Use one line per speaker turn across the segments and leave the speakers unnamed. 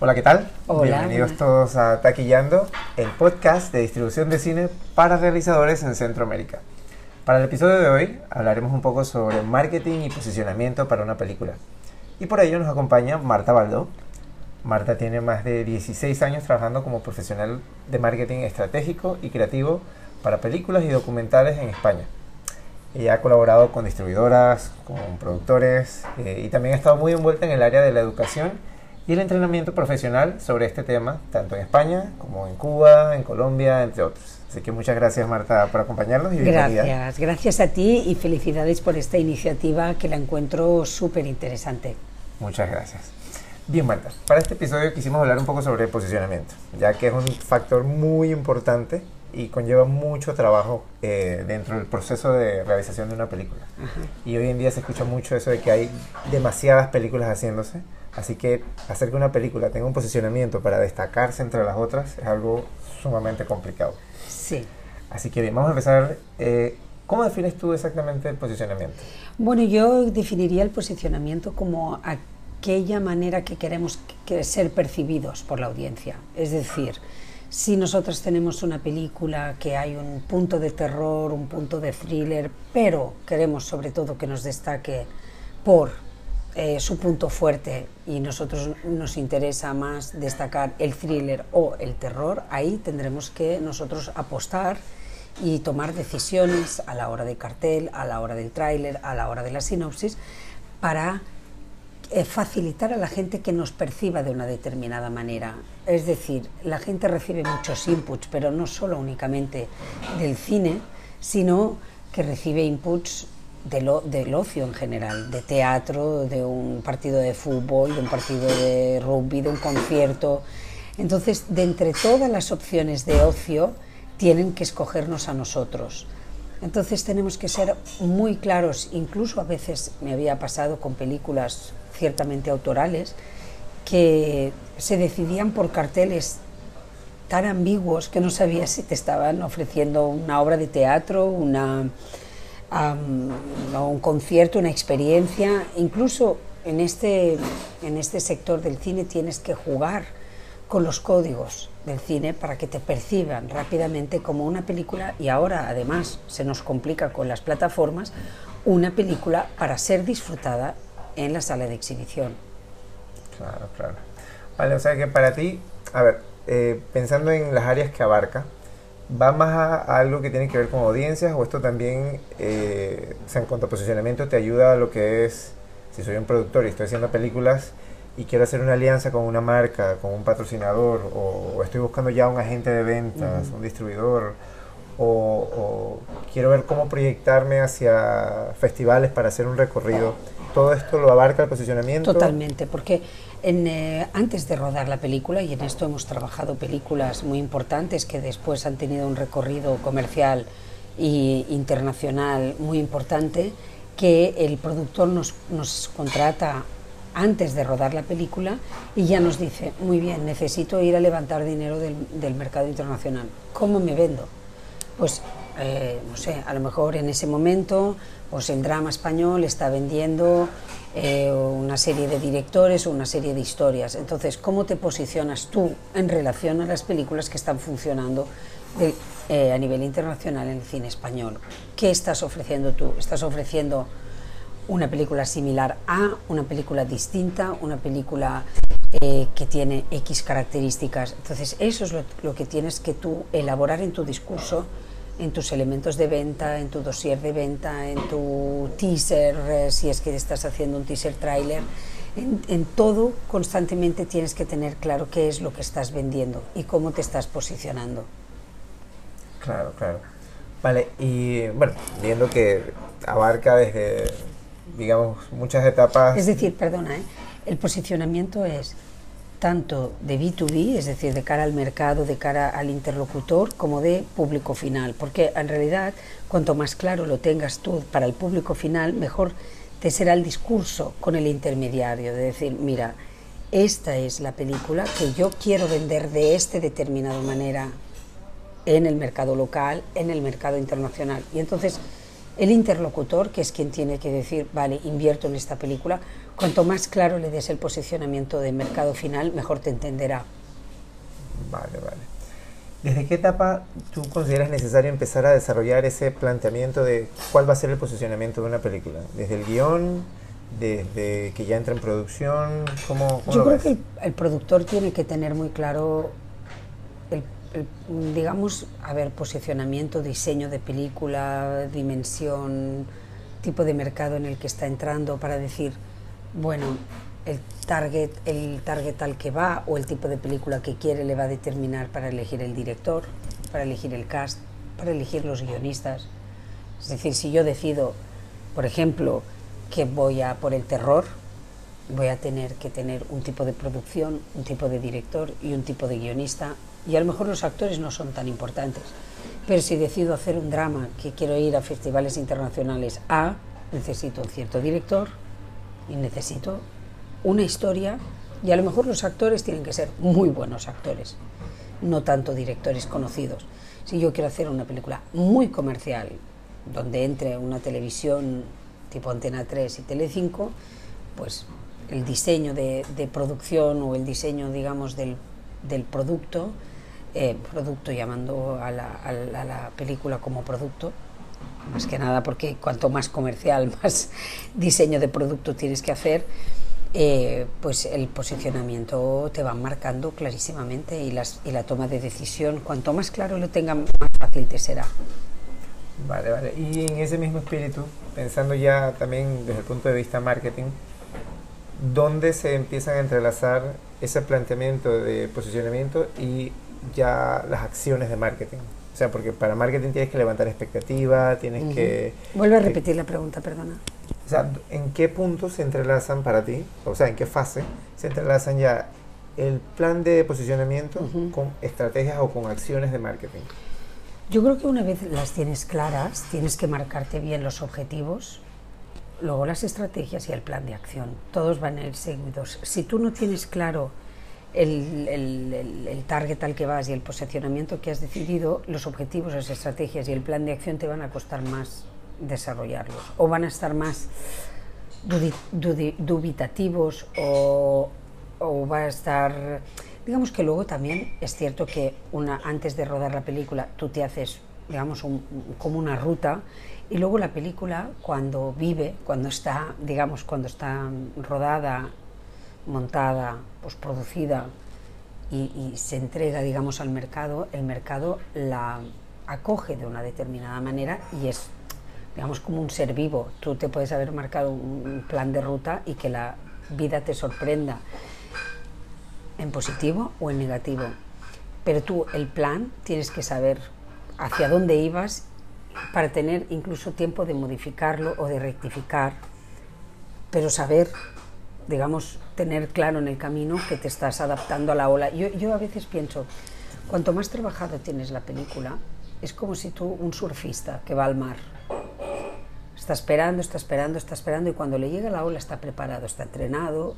Hola, ¿qué tal?
Hola,
Bienvenidos todos a Taquillando, el podcast de distribución de cine para realizadores en Centroamérica. Para el episodio de hoy hablaremos un poco sobre marketing y posicionamiento para una película. Y por ello nos acompaña Marta Baldó. Marta tiene más de 16 años trabajando como profesional de marketing estratégico y creativo para películas y documentales en España. Ella ha colaborado con distribuidoras, con productores eh, y también ha estado muy envuelta en el área de la educación y el entrenamiento profesional sobre este tema, tanto en España como en Cuba, en Colombia, entre otros. Así que muchas gracias Marta por acompañarnos y bienvenida.
Gracias, gracias a ti y felicidades por esta iniciativa que la encuentro súper interesante.
Muchas gracias. Bien Marta, para este episodio quisimos hablar un poco sobre el posicionamiento, ya que es un factor muy importante y conlleva mucho trabajo eh, dentro del proceso de realización de una película. Y hoy en día se escucha mucho eso de que hay demasiadas películas haciéndose, así que hacer que una película tenga un posicionamiento para destacarse entre las otras es algo sumamente complicado.
Sí.
Así que bien, vamos a empezar. eh, ¿Cómo defines tú exactamente el posicionamiento?
Bueno, yo definiría el posicionamiento como aquella manera que queremos que ser percibidos por la audiencia. Es decir, si nosotros tenemos una película que hay un punto de terror, un punto de thriller, pero queremos sobre todo que nos destaque por eh, su punto fuerte y nosotros nos interesa más destacar el thriller o el terror, ahí tendremos que nosotros apostar y tomar decisiones a la hora del cartel, a la hora del tráiler, a la hora de la sinopsis, para eh, facilitar a la gente que nos perciba de una determinada manera. Es decir, la gente recibe muchos inputs, pero no solo únicamente del cine, sino que recibe inputs del, del ocio en general, de teatro, de un partido de fútbol, de un partido de rugby, de un concierto. Entonces, de entre todas las opciones de ocio, tienen que escogernos a nosotros. Entonces tenemos que ser muy claros, incluso a veces me había pasado con películas ciertamente autorales, que se decidían por carteles tan ambiguos que no sabías si te estaban ofreciendo una obra de teatro, una, o un concierto, una experiencia. Incluso en este, en este sector del cine tienes que jugar con los códigos del cine para que te perciban rápidamente como una película y ahora además se nos complica con las plataformas una película para ser disfrutada en la sala de exhibición.
Claro, claro. Vale, o sea que para ti, a ver, eh, pensando en las áreas que abarca, ¿va más a, a algo que tiene que ver con audiencias o esto también, eh, o sea, en cuanto a posicionamiento, te ayuda a lo que es, si soy un productor y estoy haciendo películas y quiero hacer una alianza con una marca, con un patrocinador, o, o estoy buscando ya un agente de ventas, un distribuidor, o, o quiero ver cómo proyectarme hacia festivales para hacer un recorrido? ¿Todo esto lo abarca el posicionamiento?
Totalmente, porque en, eh, antes de rodar la película, y en esto hemos trabajado películas muy importantes que después han tenido un recorrido comercial e internacional muy importante, que el productor nos, nos contrata antes de rodar la película y ya nos dice, muy bien, necesito ir a levantar dinero del, del mercado internacional. ¿Cómo me vendo? Pues, eh, no sé, a lo mejor en ese momento, pues el drama español está vendiendo eh, una serie de directores o una serie de historias. Entonces, ¿cómo te posicionas tú en relación a las películas que están funcionando de- eh, a nivel internacional en el cine español? ¿Qué estás ofreciendo tú? ¿Estás ofreciendo una película similar a una película distinta, una película eh, que tiene X características. Entonces, eso es lo, lo que tienes que tú elaborar en tu discurso, en tus elementos de venta, en tu dossier de venta, en tu teaser, eh, si es que estás haciendo un teaser trailer. En, en todo constantemente tienes que tener claro qué es lo que estás vendiendo y cómo te estás posicionando.
Claro, claro. Vale, y bueno, viendo que abarca desde, digamos, muchas etapas.
Es decir, perdona, ¿eh? el posicionamiento es tanto de B2B, es decir, de cara al mercado, de cara al interlocutor, como de público final, porque en realidad cuanto más claro lo tengas tú para el público final, mejor te será el discurso con el intermediario, de decir, mira, esta es la película que yo quiero vender de esta determinada manera en el mercado local, en el mercado internacional. Y entonces el interlocutor, que es quien tiene que decir, vale, invierto en esta película, cuanto más claro le des el posicionamiento de mercado final, mejor te entenderá.
Vale, vale. ¿Desde qué etapa tú consideras necesario empezar a desarrollar ese planteamiento de cuál va a ser el posicionamiento de una película? ¿Desde el guion? ¿Desde que ya entra en producción? ¿Cómo,
Yo creo que el, productor tiene que tener muy claro el, digamos, a ver, posicionamiento, diseño de película, dimensión, tipo de mercado en el que está entrando para decir, bueno, el target, el target al que va o el tipo de película que quiere le va a determinar para elegir el director, para elegir el cast, para elegir los guionistas. Es decir, si yo decido, por ejemplo, que voy a por el terror, voy a tener que tener un tipo de producción, un tipo de director y un tipo de guionista. Y a lo mejor los actores no son tan importantes. Pero si decido hacer un drama que quiero ir a festivales internacionales A, necesito un cierto director y necesito una historia y a lo mejor los actores tienen que ser muy buenos actores, no tanto directores conocidos. Si yo quiero hacer una película muy comercial, donde entre una televisión tipo Antena 3 y Tele5, pues el diseño de, producción o el diseño, digamos, del, producto, eh, producto llamando a la, a la película como producto, más que nada porque cuanto más comercial, más diseño de producto tienes que hacer, eh, pues el posicionamiento te va marcando clarísimamente y, las, y la toma de decisión, cuanto más claro lo tenga, más fácil te será.
Vale, vale. Y en ese mismo espíritu, pensando ya también desde el punto de vista marketing, ¿dónde se empiezan a entrelazar ese planteamiento de posicionamiento y ya las acciones de marketing? O sea, porque para marketing tienes que levantar expectativa, tienes que...
Vuelve a repetir la pregunta, perdona.
O sea, ¿en qué puntos se entrelazan para ti? O sea, ¿en qué fase se entrelazan ya el plan de posicionamiento con estrategias o con acciones de marketing?
Yo creo que una vez las tienes claras, tienes que marcarte bien los objetivos, luego las estrategias y el plan de acción. Todos van a ir seguidos. Si tú no tienes claro el, el, el, target al que vas y el posicionamiento que has decidido, los objetivos, las estrategias y el plan de acción te van a costar más desarrollarlos o van a estar más dubitativos o, o, va a estar digamos que luego también es cierto que una antes de rodar la película tú te haces digamos como una ruta y luego la película cuando vive cuando está digamos cuando está rodada montada pues producida y, se entrega digamos al mercado el mercado la acoge de una determinada manera y es digamos, como un ser vivo. Tú te puedes haber marcado un plan de ruta y que la vida te sorprenda en positivo o en negativo. Pero tú el plan tienes que saber hacia dónde ibas para tener incluso tiempo de modificarlo o de rectificar, pero saber, digamos, tener claro en el camino que te estás adaptando a la ola. Yo, yo a veces pienso, cuanto más trabajado tienes la película, es como si tú, un surfista que va al mar, Está esperando, está esperando, está esperando y cuando le llega la ola está preparado, está entrenado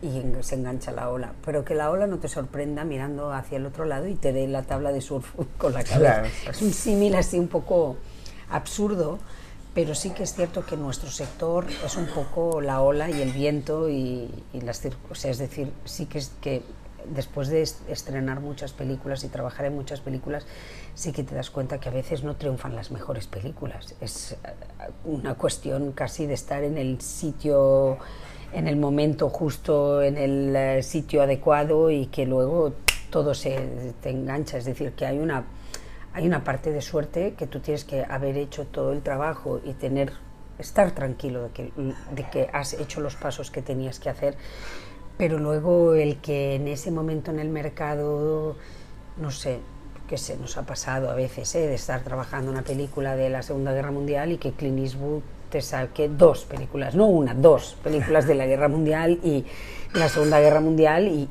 y se engancha la ola. Pero que la ola no te sorprenda mirando hacia el otro lado y te dé la tabla de surf con la cabeza. Es un símil así un poco absurdo, pero sí que es cierto que nuestro sector es un poco la ola y el viento y, las circunstancias. Es decir, sí que es que después de estrenar muchas películas y trabajar en muchas películas, sí que te das cuenta que a veces no triunfan las mejores películas. Es eh, una cuestión casi de estar en el sitio, en el momento justo, en el eh, sitio adecuado y que luego todo se te engancha. Es decir, que hay una, hay una parte de suerte que tú tienes que haber hecho todo el trabajo y tener estar tranquilo de que, de que has hecho los pasos que tenías que hacer pero luego el que en ese momento en el mercado, no sé, qué sé, nos ha pasado a veces, ¿eh? de estar trabajando una película de la Segunda Guerra Mundial y que Clint Eastwood te saque dos películas, no una, dos películas de la Guerra Mundial y la Segunda Guerra Mundial y,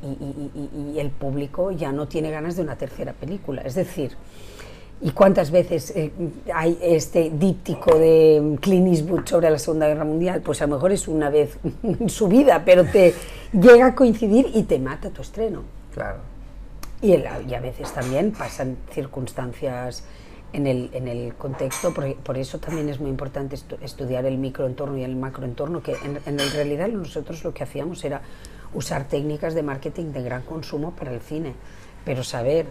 y el público ya no tiene ganas de una tercera película. Es decir, ¿Y cuántas veces eh, hay este díptico de Clint Eastwood sobre la Segunda Guerra Mundial? Pues a lo mejor es una vez en su vida, pero te llega a coincidir y te mata tu estreno.
Claro.
Y, y a veces también pasan circunstancias en el, en el contexto, por, por, eso también es muy importante estudiar el microentorno y el macroentorno, que en, en realidad nosotros lo que hacíamos era usar técnicas de marketing de gran consumo para el cine, pero saber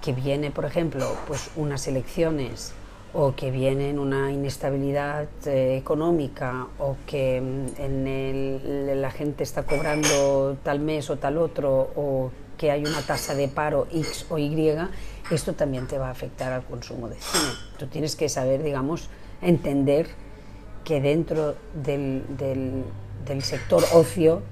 que viene, por ejemplo, pues unas elecciones o que viene una inestabilidad eh, económica o que mm, en el, la gente está cobrando tal mes o tal otro o que hay una tasa de paro X o Y, esto también te va a afectar al consumo de cine. Tú tienes que saber, digamos, entender que dentro del, del, del sector ocio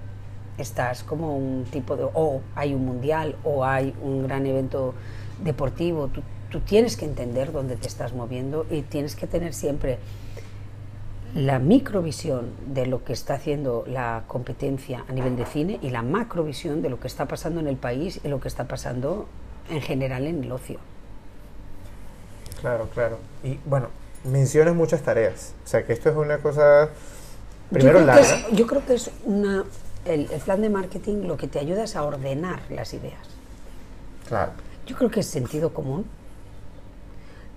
estás como un tipo de, o hay un mundial o hay un gran evento deportivo, tú, tú tienes que entender dónde te estás moviendo y tienes que tener siempre la microvisión de lo que está haciendo la competencia a nivel de cine y la macrovisión de lo que está pasando en el país y lo que está pasando en general en el ocio.
Claro, claro. Y bueno, mencionas muchas tareas. O sea, que esto es una cosa, primero
yo
larga.
Es, yo creo que es una, el, el plan de marketing lo que te ayuda es a ordenar las ideas.
Claro.
Yo creo que es sentido común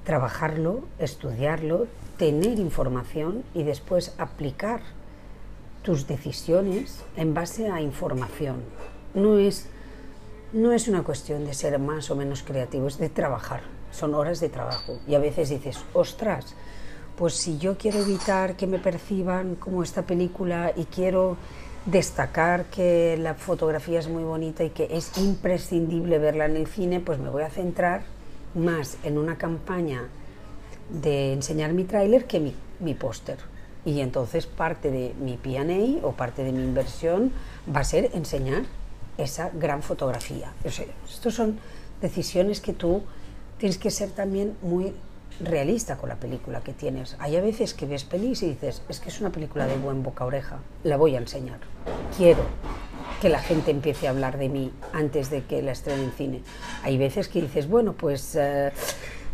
trabajarlo, estudiarlo, tener información y después aplicar tus decisiones en base a información. No es, no es una cuestión de ser más o menos creativo, es de trabajar, son horas de trabajo. Y a veces dices, ostras, pues si yo quiero evitar que me perciban como esta película y quiero destacar que la fotografía es muy bonita y que es imprescindible verla en el cine, pues me voy a centrar más en una campaña de enseñar mi tráiler que mi, mi póster. Y entonces parte de mi P&A o parte de mi inversión va a ser enseñar esa gran fotografía. O sea, estas son decisiones que tú tienes que ser también muy realista con la película que tienes. Hay a veces que ves pelis y dices, es que es una película de buen boca oreja, la voy a enseñar. Quiero que la gente empiece a hablar de mí antes de que la estrene en cine. Hay veces que dices, bueno, pues eh,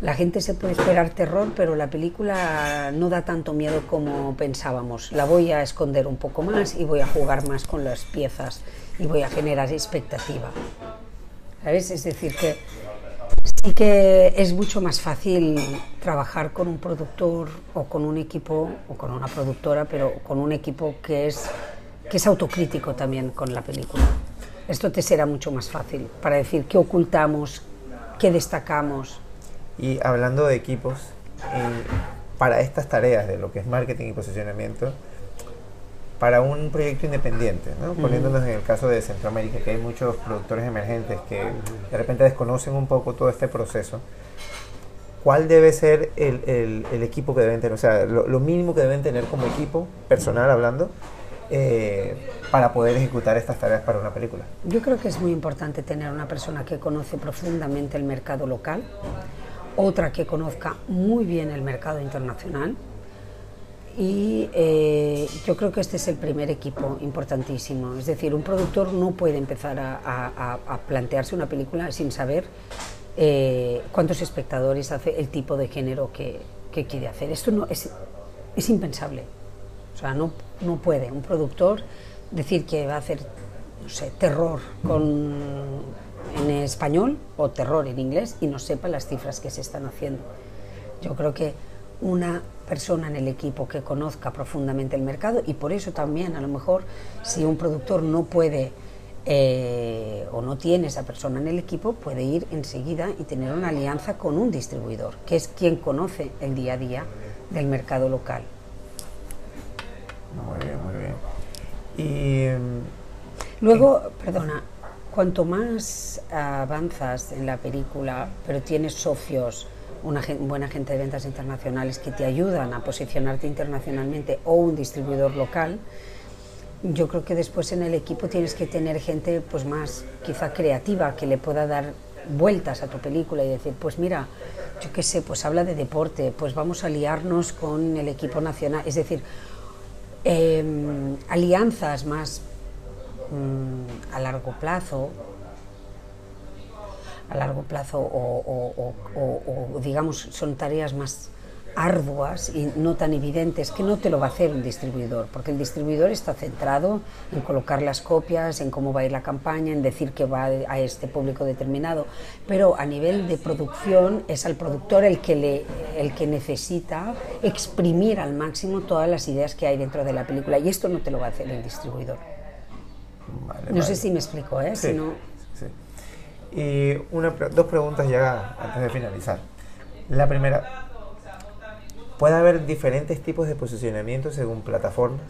la gente se puede esperar terror, pero la película no da tanto miedo como pensábamos. La voy a esconder un poco más y voy a jugar más con las piezas y voy a generar expectativa. ¿Sabes? Es decir, que sí que es mucho más fácil trabajar con un productor o con un equipo o con una productora, pero con un equipo que es que es autocrítico también con la película. Esto te será mucho más fácil para decir qué ocultamos, qué destacamos.
Y hablando de equipos, eh, para estas tareas de lo que es marketing y posicionamiento, para un proyecto independiente, ¿no? poniéndonos en el caso de Centroamérica, que hay muchos productores emergentes que de repente desconocen un poco todo este proceso, ¿cuál debe ser el, el, el equipo que deben tener? O sea, lo, lo, mínimo que deben tener como equipo, personal hablando, eh, para poder ejecutar estas tareas para una película?
Yo creo que es muy importante tener una persona que conoce profundamente el mercado local, otra que conozca muy bien el mercado internacional y eh, yo creo que este es el primer equipo importantísimo. Es decir, un productor no puede empezar a, a, a plantearse una película sin saber eh, cuántos espectadores hace el tipo de género que, que quiere hacer. Esto no es, es impensable. O sea, no, no puede un productor decir que va a hacer, no sé, terror con, en español o terror en inglés y no sepa las cifras que se están haciendo. Yo creo que una persona en el equipo que conozca profundamente el mercado y por eso también a lo mejor si un productor no puede eh, o no tiene esa persona en el equipo puede ir enseguida y tener una alianza con un distribuidor que es quien conoce el día a día del mercado local.
Muy bien, muy bien. Y
luego, perdona, cuanto más avanzas en la película, pero tienes socios, una buena gente de ventas internacionales que te ayudan a posicionarte internacionalmente o un distribuidor local, yo creo que después en el equipo tienes que tener gente pues más quizá creativa que le pueda dar vueltas a tu película y decir, pues mira, yo qué sé, pues habla de deporte, pues vamos a liarnos con el equipo nacional, es decir, eh, alianzas más mm, a largo plazo, a largo plazo o, o, o, o, digamos son tareas más arduas y no tan evidentes que no te lo va a hacer un distribuidor, porque el distribuidor está centrado en colocar las copias, en cómo va a ir la campaña, en decir que va a este público determinado, pero a nivel de producción es al productor el que, le, el que necesita exprimir al máximo todas las ideas que hay dentro de la película y esto no te lo va a hacer el distribuidor. no sé si me explico, ¿eh?
Sí, Y una, dos preguntas ya antes de finalizar. La primera, puede haber diferentes tipos de posicionamiento según plataformas.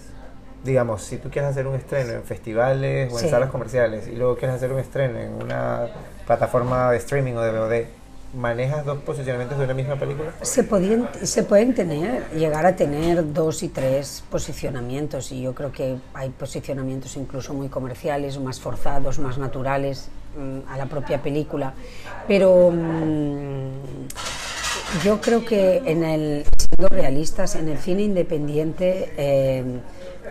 Digamos, si tú quieres hacer un estreno en festivales o en salas comerciales y luego quieres hacer un estreno en una plataforma de streaming o de VOD, ¿manejas dos posicionamientos de una misma película?
Se, podían, se pueden tener, llegar a tener dos y tres posicionamientos y yo creo que hay posicionamientos incluso muy comerciales, más forzados, más naturales a la propia película. Pero mm, yo creo que en el, siendo realistas, en el cine independiente, eh,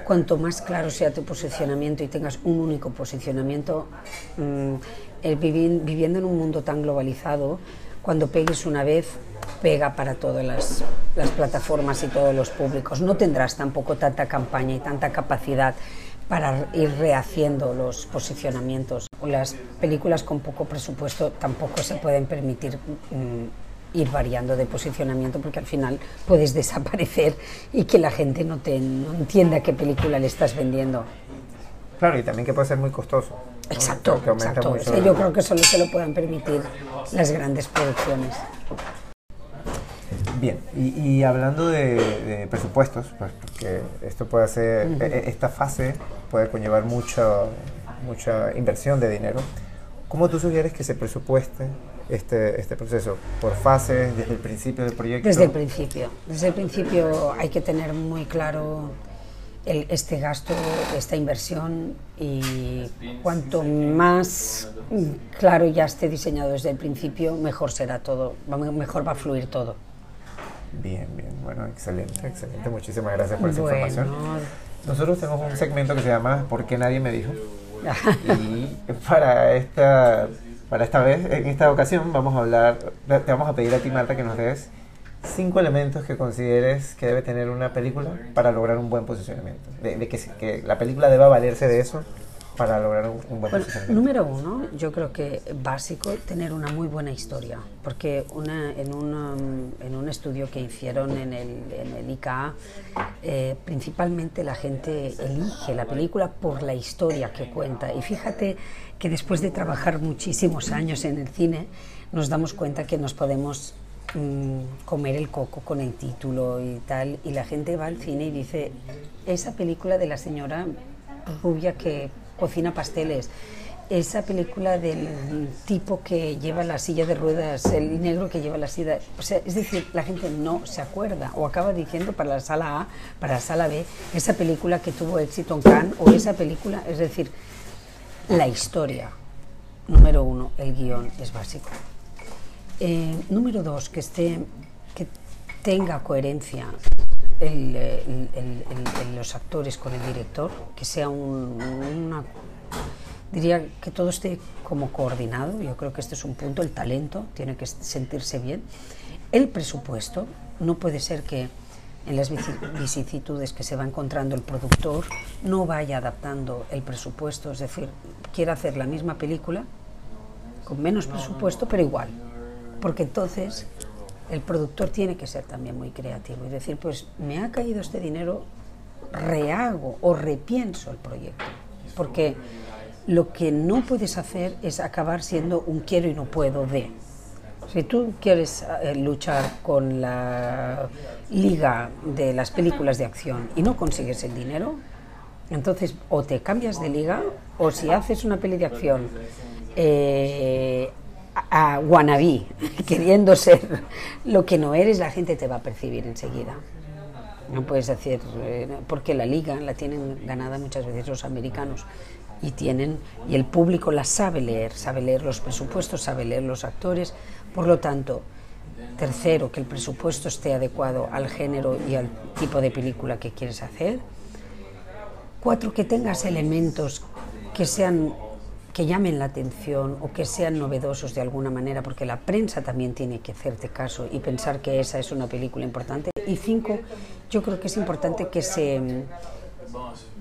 cuanto más claro sea tu posicionamiento y tengas un único posicionamiento, mm, el viviendo en un mundo tan globalizado, cuando pegues una vez, pega para todas las, las plataformas y todos los públicos. No tendrás tampoco tanta campaña y tanta capacidad para ir rehaciendo los posicionamientos. Las películas con poco presupuesto tampoco se pueden permitir mm, ir variando de posicionamiento porque al final puedes desaparecer y que la gente no, te, no entienda qué película le estás vendiendo.
Claro, y también que puede ser muy costoso.
Exacto, exacto. yo creo que solo se lo puedan permitir las grandes producciones.
Bien, y, hablando de, presupuestos, pues porque esto puede ser, e, esta fase puede conllevar mucha, mucha inversión de dinero, ¿cómo tú sugieres que se presupueste este, este proceso? ¿Por fases, desde el principio del proyecto?
Desde el principio. Desde el principio hay que tener muy claro el, este gasto, esta inversión y cuanto más claro ya esté diseñado desde el principio, mejor será todo, mejor va a fluir todo.
Bien, bien, bueno, excelente, excelente. Muchísimas gracias por esa información. Nosotros tenemos un segmento que se llama ¿Por qué nadie me dijo? y para esta para esta vez, en esta ocasión, vamos a hablar, te vamos a pedir a ti, Marta, que nos des cinco elementos que consideres que debe tener una película para lograr un buen posicionamiento. De, que, que, la película deba valerse de eso para lograr un, buen posicionamiento.
Número uno, yo creo que básico tener una muy buena historia, porque una, en, un, en un estudio que hicieron en el, en el ICA, eh, principalmente la gente elige la película por la historia que cuenta. Y fíjate que después de trabajar muchísimos años en el cine, nos damos cuenta que nos podemos mm, comer el coco con el título y tal, y la gente va al cine y dice, esa película de la señora rubia que cocina pasteles, esa película del tipo que lleva la silla de ruedas, el negro que lleva la silla, es decir, la gente no se acuerda o acaba diciendo para la sala A, para la sala B, esa película que tuvo éxito en Cannes o esa película, es decir, la historia, número uno, el guion es básico. Eh, número dos, que, esté, que tenga coherencia los actores con el director, que sea un, una... Diría que todo esté como coordinado, yo creo que este es un punto, el talento tiene que sentirse bien. El presupuesto, no puede ser que en las vicisitudes que se va encontrando el productor, no vaya adaptando el presupuesto, es decir, quiere hacer la misma película con menos presupuesto, pero igual. Porque entonces el productor tiene que ser también muy creativo y decir, pues me ha caído este dinero, rehago o repienso el proyecto. Porque lo que no puedes hacer es acabar siendo un quiero y no puedo de. Si tú quieres eh, luchar con la liga de las películas de acción y no consigues el dinero, entonces o te cambias de liga o si haces una peli de acción eh, a, wannabe, queriendo ser lo que no eres, la gente te va a percibir enseguida. No puedes decir, eh, porque la liga la tienen ganada muchas veces los americanos y tienen y el público la sabe leer, sabe leer los presupuestos, sabe leer los actores, por lo tanto, tercero, que el presupuesto esté adecuado al género y al tipo de película que quieres hacer. Cuatro, que tengas elementos que sean que llamen la atención o que sean novedosos de alguna manera, porque la prensa también tiene que hacerte caso y pensar que esa es una película importante. Y cinco, yo creo que es importante que, se,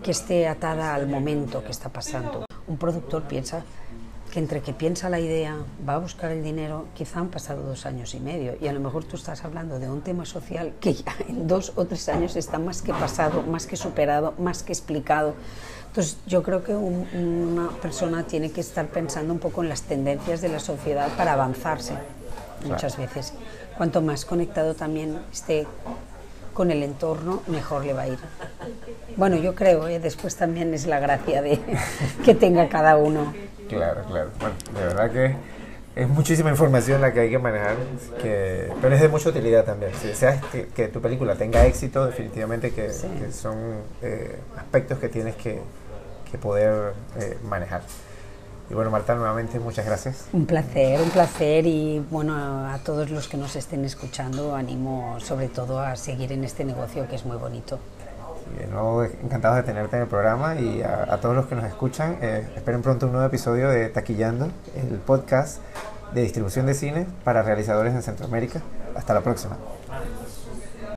que esté atada al momento que está pasando. Un productor piensa que entre que piensa la idea, va a buscar el dinero, quizá han pasado dos años y medio y a lo mejor tú estás hablando de un tema social que ya en dos o tres años está más que pasado, más que superado, más que explicado. Entonces yo creo que una persona tiene que estar pensando un poco en las tendencias de la sociedad para avanzarse muchas veces. Cuanto más conectado también esté con el entorno, mejor le va a ir. Bueno, yo creo, ¿eh? después también es la gracia de que tenga cada uno.
Claro, claro. Bueno, de verdad que es muchísima información la que hay que manejar, que, pero es de mucha utilidad también. Si deseas que, tu película tenga éxito, definitivamente que, son eh, aspectos que tienes que, que poder eh, manejar. Y bueno, Marta, nuevamente muchas gracias.
Un placer, un placer y bueno, a, todos los que nos estén escuchando, animo sobre todo a seguir en este negocio que es muy bonito.
Y de nuevo, encantado de tenerte en el programa y a, todos los que nos escuchan, eh, esperen pronto un nuevo episodio de Taquillando, el podcast de distribución de cine para realizadores en Centroamérica. Hasta la próxima.